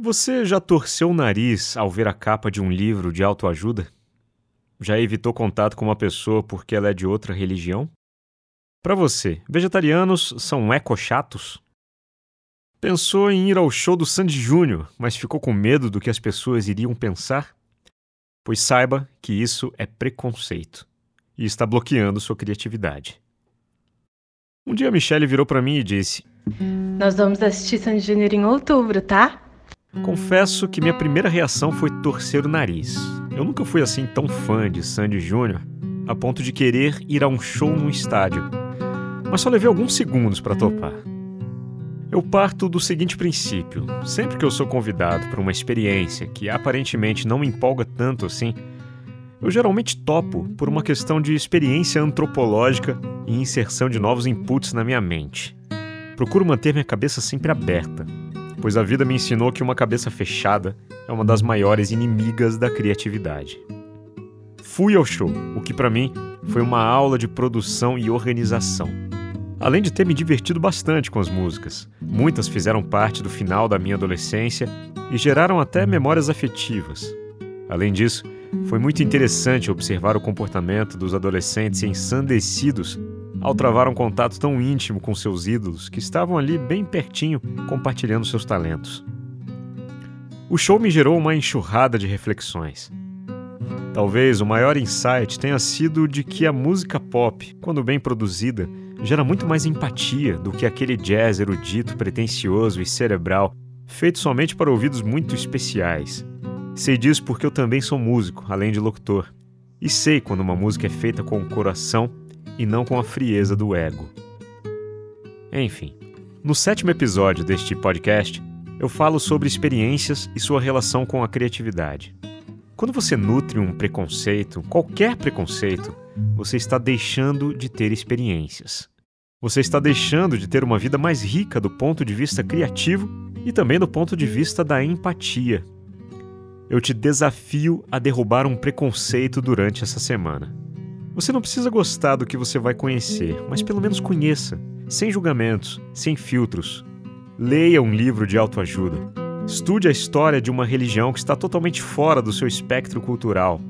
Você já torceu o nariz ao ver a capa de um livro de autoajuda? Já evitou contato com uma pessoa porque ela é de outra religião? Para você, vegetarianos são ecochatos? Pensou em ir ao show do Sandy Júnior, mas ficou com medo do que as pessoas iriam pensar? Pois saiba que isso é preconceito e está bloqueando sua criatividade. Um dia a Michelle virou para mim e disse: Nós vamos assistir Sandy Júnior em outubro, tá? Confesso que minha primeira reação foi torcer o nariz. Eu nunca fui assim tão fã de Sandy Júnior a ponto de querer ir a um show num estádio. Mas só levei alguns segundos para topar. Eu parto do seguinte princípio: sempre que eu sou convidado para uma experiência que aparentemente não me empolga tanto assim, eu geralmente topo por uma questão de experiência antropológica e inserção de novos inputs na minha mente. Procuro manter minha cabeça sempre aberta, pois a vida me ensinou que uma cabeça fechada é uma das maiores inimigas da criatividade. Fui ao show, o que para mim foi uma aula de produção e organização. Além de ter me divertido bastante com as músicas, muitas fizeram parte do final da minha adolescência e geraram até memórias afetivas. Além disso, foi muito interessante observar o comportamento dos adolescentes ensandecidos ao travar um contato tão íntimo com seus ídolos que estavam ali bem pertinho compartilhando seus talentos. O show me gerou uma enxurrada de reflexões. Talvez o maior insight tenha sido de que a música pop, quando bem produzida, gera muito mais empatia do que aquele jazz erudito, pretensioso e cerebral, feito somente para ouvidos muito especiais. Sei disso porque eu também sou músico, além de locutor, e sei quando uma música é feita com o coração e não com a frieza do ego. Enfim, no sétimo episódio deste podcast, eu falo sobre experiências e sua relação com a criatividade. Quando você nutre um preconceito, qualquer preconceito, você está deixando de ter experiências. Você está deixando de ter uma vida mais rica do ponto de vista criativo e também do ponto de vista da empatia. Eu te desafio a derrubar um preconceito durante essa semana. Você não precisa gostar do que você vai conhecer, mas pelo menos conheça, sem julgamentos, sem filtros. Leia um livro de autoajuda. Estude a história de uma religião que está totalmente fora do seu espectro cultural.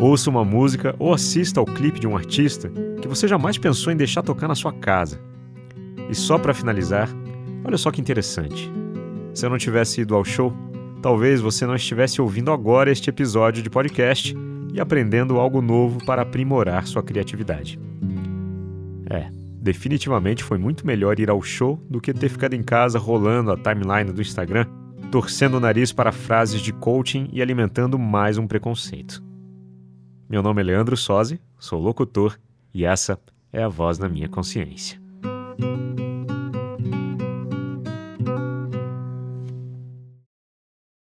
Ouça uma música ou assista ao clipe de um artista que você jamais pensou em deixar tocar na sua casa. E só para finalizar, olha só que interessante. Se eu não tivesse ido ao show, talvez você não estivesse ouvindo agora este episódio de podcast e aprendendo algo novo para aprimorar sua criatividade. É, definitivamente foi muito melhor ir ao show do que ter ficado em casa rolando a timeline do Instagram, torcendo o nariz para frases de coaching e alimentando mais um preconceito. Meu nome é Leandro Sozzi, sou locutor e essa é a voz na minha consciência.